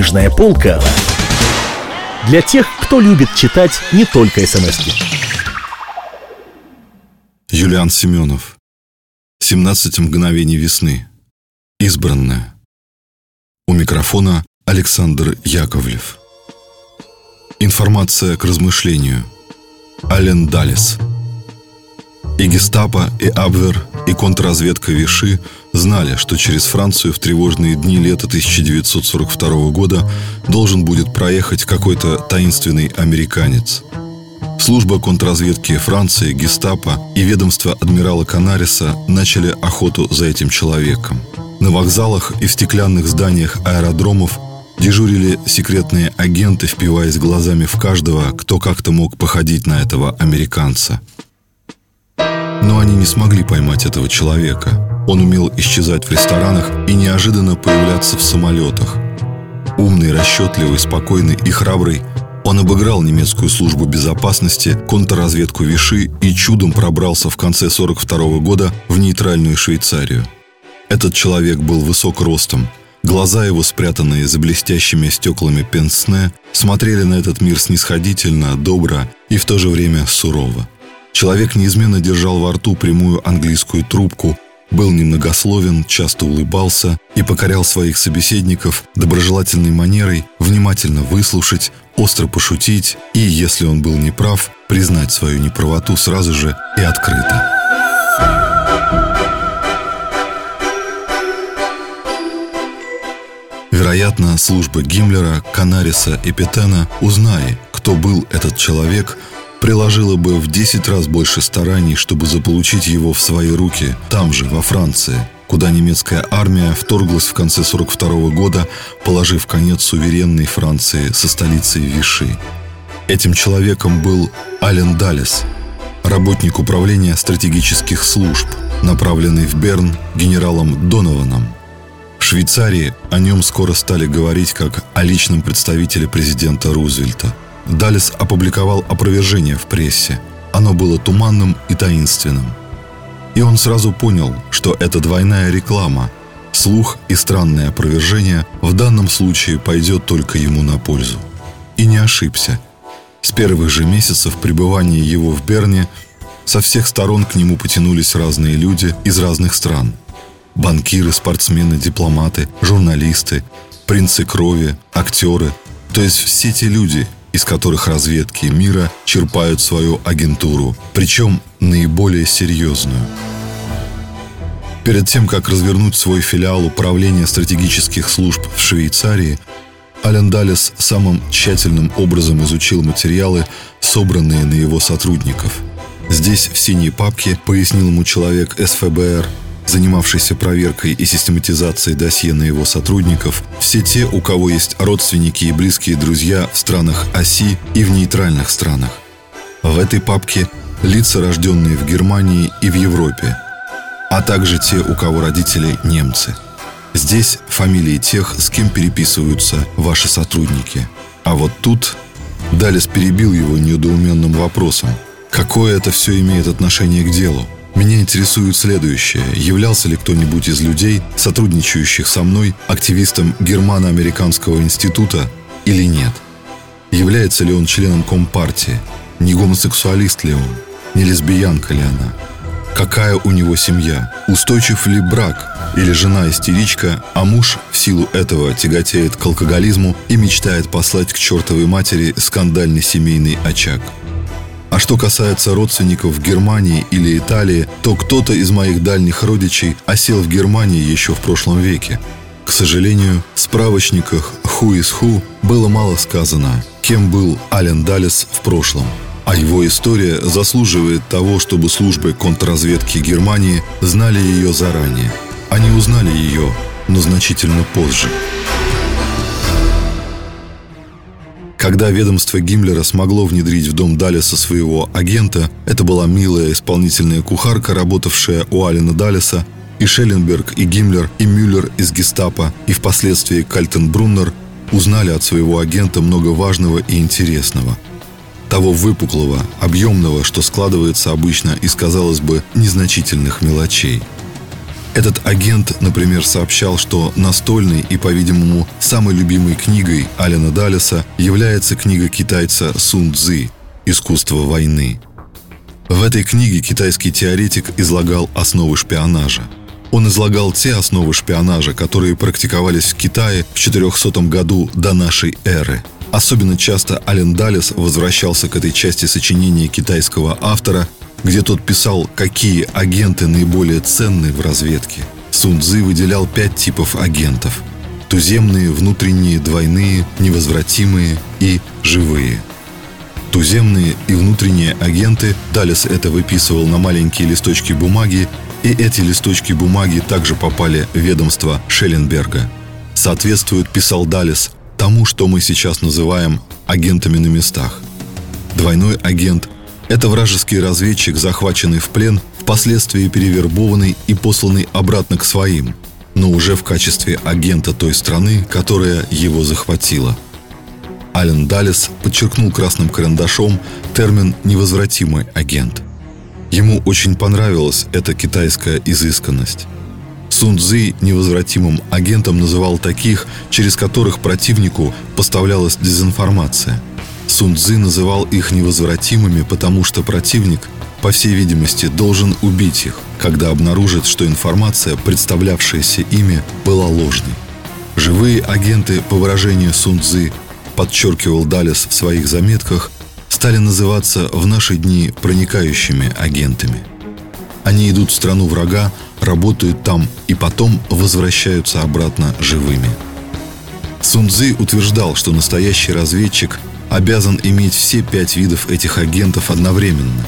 Книжная полка для тех, кто любит читать не только смс -ки. Юлиан Семенов. 17 мгновений весны Избранная. У микрофона Александр Яковлев. Информация к размышлению. Ален Далис. И гестапо, и Абвер, и контрразведка Виши знали, что через Францию в тревожные дни лета 1942 года должен будет проехать какой-то таинственный американец – Служба контрразведки Франции, гестапо и ведомство адмирала Канариса начали охоту за этим человеком. На вокзалах и в стеклянных зданиях аэродромов дежурили секретные агенты, впиваясь глазами в каждого, кто как-то мог походить на этого американца. Но они не смогли поймать этого человека. Он умел исчезать в ресторанах и неожиданно появляться в самолетах. Умный, расчетливый, спокойный и храбрый – он обыграл немецкую службу безопасности, контрразведку Виши и чудом пробрался в конце 42 года в нейтральную Швейцарию. Этот человек был высок ростом. Глаза его, спрятанные за блестящими стеклами пенсне, смотрели на этот мир снисходительно, добро и в то же время сурово. Человек неизменно держал во рту прямую английскую трубку, был немногословен, часто улыбался и покорял своих собеседников доброжелательной манерой внимательно выслушать, остро пошутить и, если он был неправ, признать свою неправоту сразу же и открыто. Вероятно, служба Гиммлера, Канариса и Петена, узная, кто был этот человек – приложила бы в 10 раз больше стараний, чтобы заполучить его в свои руки, там же, во Франции, куда немецкая армия вторглась в конце 42 года, положив конец суверенной Франции со столицей Виши. Этим человеком был Ален Далес, работник управления стратегических служб, направленный в Берн генералом Донованом. В Швейцарии о нем скоро стали говорить как о личном представителе президента Рузвельта – Далис опубликовал опровержение в прессе. Оно было туманным и таинственным. И он сразу понял, что это двойная реклама. Слух и странное опровержение в данном случае пойдет только ему на пользу. И не ошибся. С первых же месяцев пребывания его в Берне со всех сторон к нему потянулись разные люди из разных стран. Банкиры, спортсмены, дипломаты, журналисты, принцы крови, актеры. То есть все те люди – из которых разведки мира черпают свою агентуру, причем наиболее серьезную. Перед тем, как развернуть свой филиал управления стратегических служб в Швейцарии, Ален Далес самым тщательным образом изучил материалы, собранные на его сотрудников. Здесь, в синей папке, пояснил ему человек СФБР, занимавшийся проверкой и систематизацией досье на его сотрудников, все те, у кого есть родственники и близкие друзья в странах оси и в нейтральных странах. В этой папке лица, рожденные в Германии и в Европе, а также те, у кого родители немцы. Здесь фамилии тех, с кем переписываются ваши сотрудники. А вот тут Далис перебил его недоуменным вопросом. Какое это все имеет отношение к делу? Меня интересует следующее. Являлся ли кто-нибудь из людей, сотрудничающих со мной, активистом Германо-Американского института или нет? Является ли он членом Компартии? Не гомосексуалист ли он? Не лесбиянка ли она? Какая у него семья? Устойчив ли брак? Или жена истеричка, а муж в силу этого тяготеет к алкоголизму и мечтает послать к чертовой матери скандальный семейный очаг – а что касается родственников в Германии или Италии, то кто-то из моих дальних родичей осел в Германии еще в прошлом веке. К сожалению, в справочниках «Who is Who» было мало сказано, кем был Ален Далес в прошлом. А его история заслуживает того, чтобы службы контрразведки Германии знали ее заранее. Они узнали ее, но значительно позже. Когда ведомство Гиммлера смогло внедрить в дом Далиса своего агента, это была милая исполнительная кухарка, работавшая у Алина Далиса, и Шелленберг, и Гиммлер, и Мюллер из гестапо, и впоследствии Кальтенбруннер узнали от своего агента много важного и интересного. Того выпуклого, объемного, что складывается обычно из, казалось бы, незначительных мелочей. Этот агент, например, сообщал, что настольной и, по-видимому, самой любимой книгой Алена Даллеса является книга китайца Сун Цзы «Искусство войны». В этой книге китайский теоретик излагал основы шпионажа. Он излагал те основы шпионажа, которые практиковались в Китае в 400 году до нашей эры. Особенно часто Ален Даллес возвращался к этой части сочинения китайского автора где тот писал, какие агенты наиболее ценны в разведке. Сун Цзы выделял пять типов агентов. Туземные, внутренние, двойные, невозвратимые и живые. Туземные и внутренние агенты, Далес это выписывал на маленькие листочки бумаги, и эти листочки бумаги также попали в ведомство Шелленберга. Соответствуют, писал Далес, тому, что мы сейчас называем агентами на местах. Двойной агент – это вражеский разведчик, захваченный в плен, впоследствии перевербованный и посланный обратно к своим, но уже в качестве агента той страны, которая его захватила. Ален Даллес подчеркнул красным карандашом термин «невозвратимый агент». Ему очень понравилась эта китайская изысканность. Сун Цзы невозвратимым агентом называл таких, через которых противнику поставлялась дезинформация – Сун Цзы называл их невозвратимыми, потому что противник, по всей видимости, должен убить их, когда обнаружит, что информация, представлявшаяся ими, была ложной. Живые агенты, по выражению Сун Цзы, подчеркивал Далес в своих заметках, стали называться в наши дни проникающими агентами. Они идут в страну врага, работают там и потом возвращаются обратно живыми. Сун Цзы утверждал, что настоящий разведчик обязан иметь все пять видов этих агентов одновременно.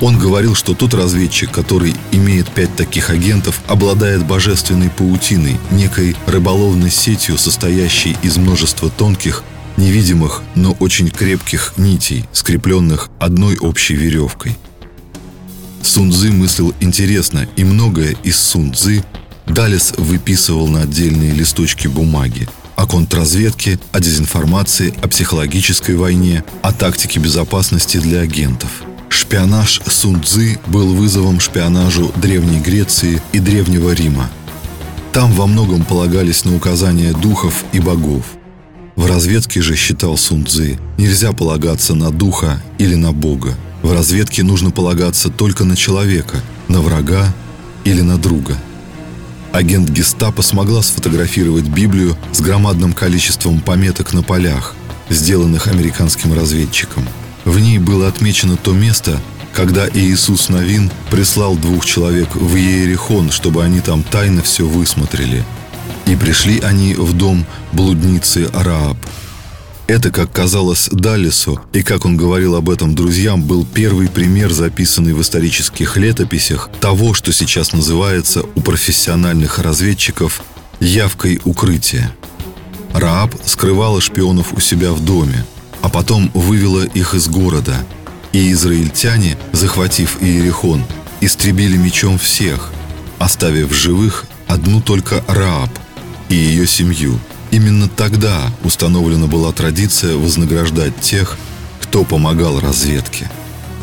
Он говорил, что тот разведчик, который имеет пять таких агентов, обладает божественной паутиной, некой рыболовной сетью, состоящей из множества тонких, невидимых, но очень крепких нитей, скрепленных одной общей веревкой. Сунцзы мыслил интересно, и многое из Сунцзы Далес выписывал на отдельные листочки бумаги – о контрразведке, о дезинформации, о психологической войне, о тактике безопасности для агентов. Шпионаж Сун Цзы был вызовом шпионажу Древней Греции и Древнего Рима. Там во многом полагались на указания духов и богов. В разведке же, считал Сун Цзы, нельзя полагаться на духа или на бога. В разведке нужно полагаться только на человека, на врага или на друга – Агент гестапо смогла сфотографировать Библию с громадным количеством пометок на полях, сделанных американским разведчиком. В ней было отмечено то место, когда Иисус Новин прислал двух человек в Иерихон, чтобы они там тайно все высмотрели. И пришли они в дом блудницы Рааб – это, как казалось Даллесу, и как он говорил об этом друзьям, был первый пример, записанный в исторических летописях, того, что сейчас называется у профессиональных разведчиков явкой укрытия. Рааб скрывала шпионов у себя в доме, а потом вывела их из города, и израильтяне, захватив Иерихон, истребили мечом всех, оставив живых одну только Рааб и ее семью – Именно тогда установлена была традиция вознаграждать тех, кто помогал разведке.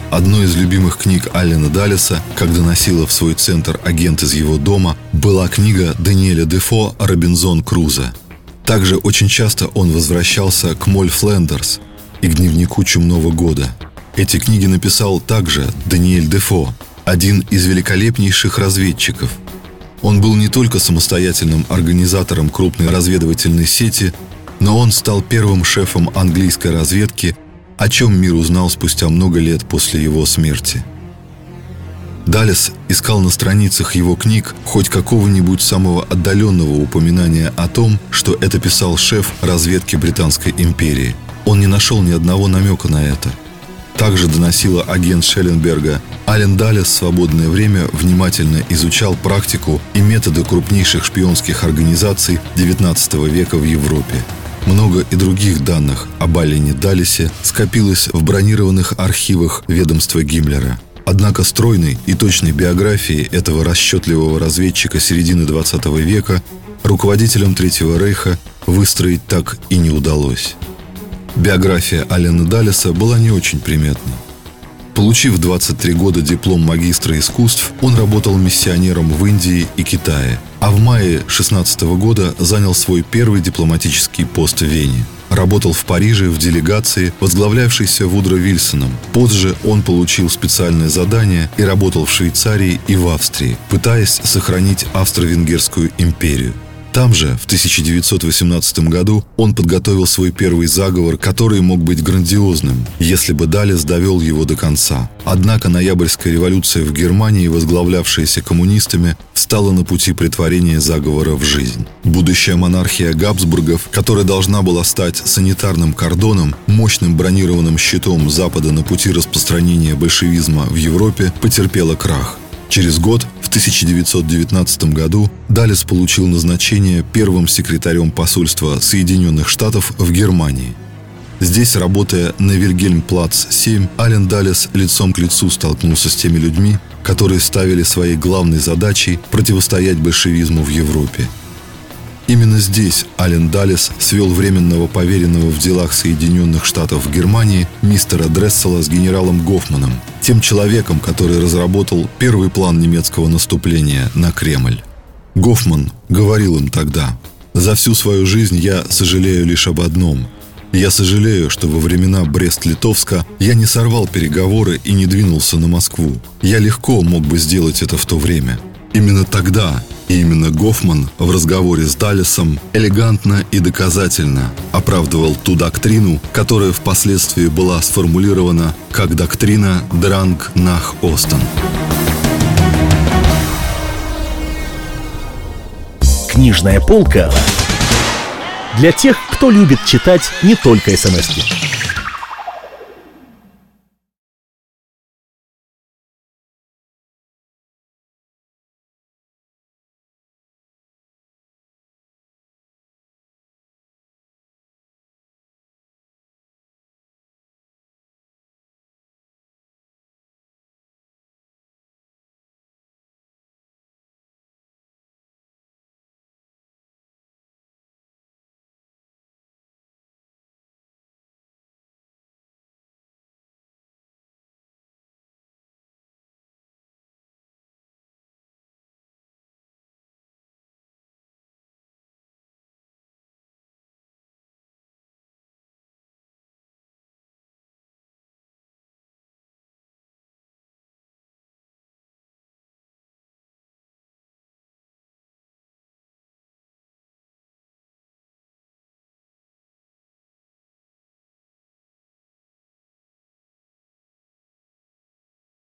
Одной из любимых книг Аллена Даллеса, когда носила в свой центр агент из его дома, была книга Даниэля Дефо «Робинзон Круза». Также очень часто он возвращался к Моль Флендерс и к дневнику Чумного года. Эти книги написал также Даниэль Дефо, один из великолепнейших разведчиков – он был не только самостоятельным организатором крупной разведывательной сети, но он стал первым шефом английской разведки, о чем мир узнал спустя много лет после его смерти. Далес искал на страницах его книг хоть какого-нибудь самого отдаленного упоминания о том, что это писал шеф разведки Британской империи. Он не нашел ни одного намека на это – также доносила агент Шелленберга. Ален Далес в свободное время внимательно изучал практику и методы крупнейших шпионских организаций XIX века в Европе. Много и других данных об Алене Далисе скопилось в бронированных архивах ведомства Гиммлера. Однако стройной и точной биографии этого расчетливого разведчика середины XX века руководителям Третьего Рейха выстроить так и не удалось. Биография Алена Даллеса была не очень приметной. Получив 23 года диплом магистра искусств, он работал миссионером в Индии и Китае, а в мае 16 года занял свой первый дипломатический пост в Вене. Работал в Париже в делегации, возглавлявшейся Вудро Вильсоном. Позже он получил специальное задание и работал в Швейцарии и в Австрии, пытаясь сохранить Австро-Венгерскую империю. Там же, в 1918 году, он подготовил свой первый заговор, который мог быть грандиозным, если бы Далес довел его до конца. Однако ноябрьская революция в Германии, возглавлявшаяся коммунистами, стала на пути притворения заговора в жизнь. Будущая монархия Габсбургов, которая должна была стать санитарным кордоном, мощным бронированным щитом Запада на пути распространения большевизма в Европе, потерпела крах – Через год, в 1919 году, Далес получил назначение первым секретарем посольства Соединенных Штатов в Германии. Здесь, работая на Вильгельмплац-7, Ален Далес лицом к лицу столкнулся с теми людьми, которые ставили своей главной задачей противостоять большевизму в Европе – Именно здесь Ален Даллес свел временного поверенного в делах Соединенных Штатов в Германии мистера Дрессела с генералом Гофманом, тем человеком, который разработал первый план немецкого наступления на Кремль. Гофман говорил им тогда, «За всю свою жизнь я сожалею лишь об одном. Я сожалею, что во времена Брест-Литовска я не сорвал переговоры и не двинулся на Москву. Я легко мог бы сделать это в то время. Именно тогда и именно Гофман в разговоре с Даллесом элегантно и доказательно оправдывал ту доктрину, которая впоследствии была сформулирована как доктрина Дранг Нах Остен. Книжная полка для тех, кто любит читать не только смс -ки.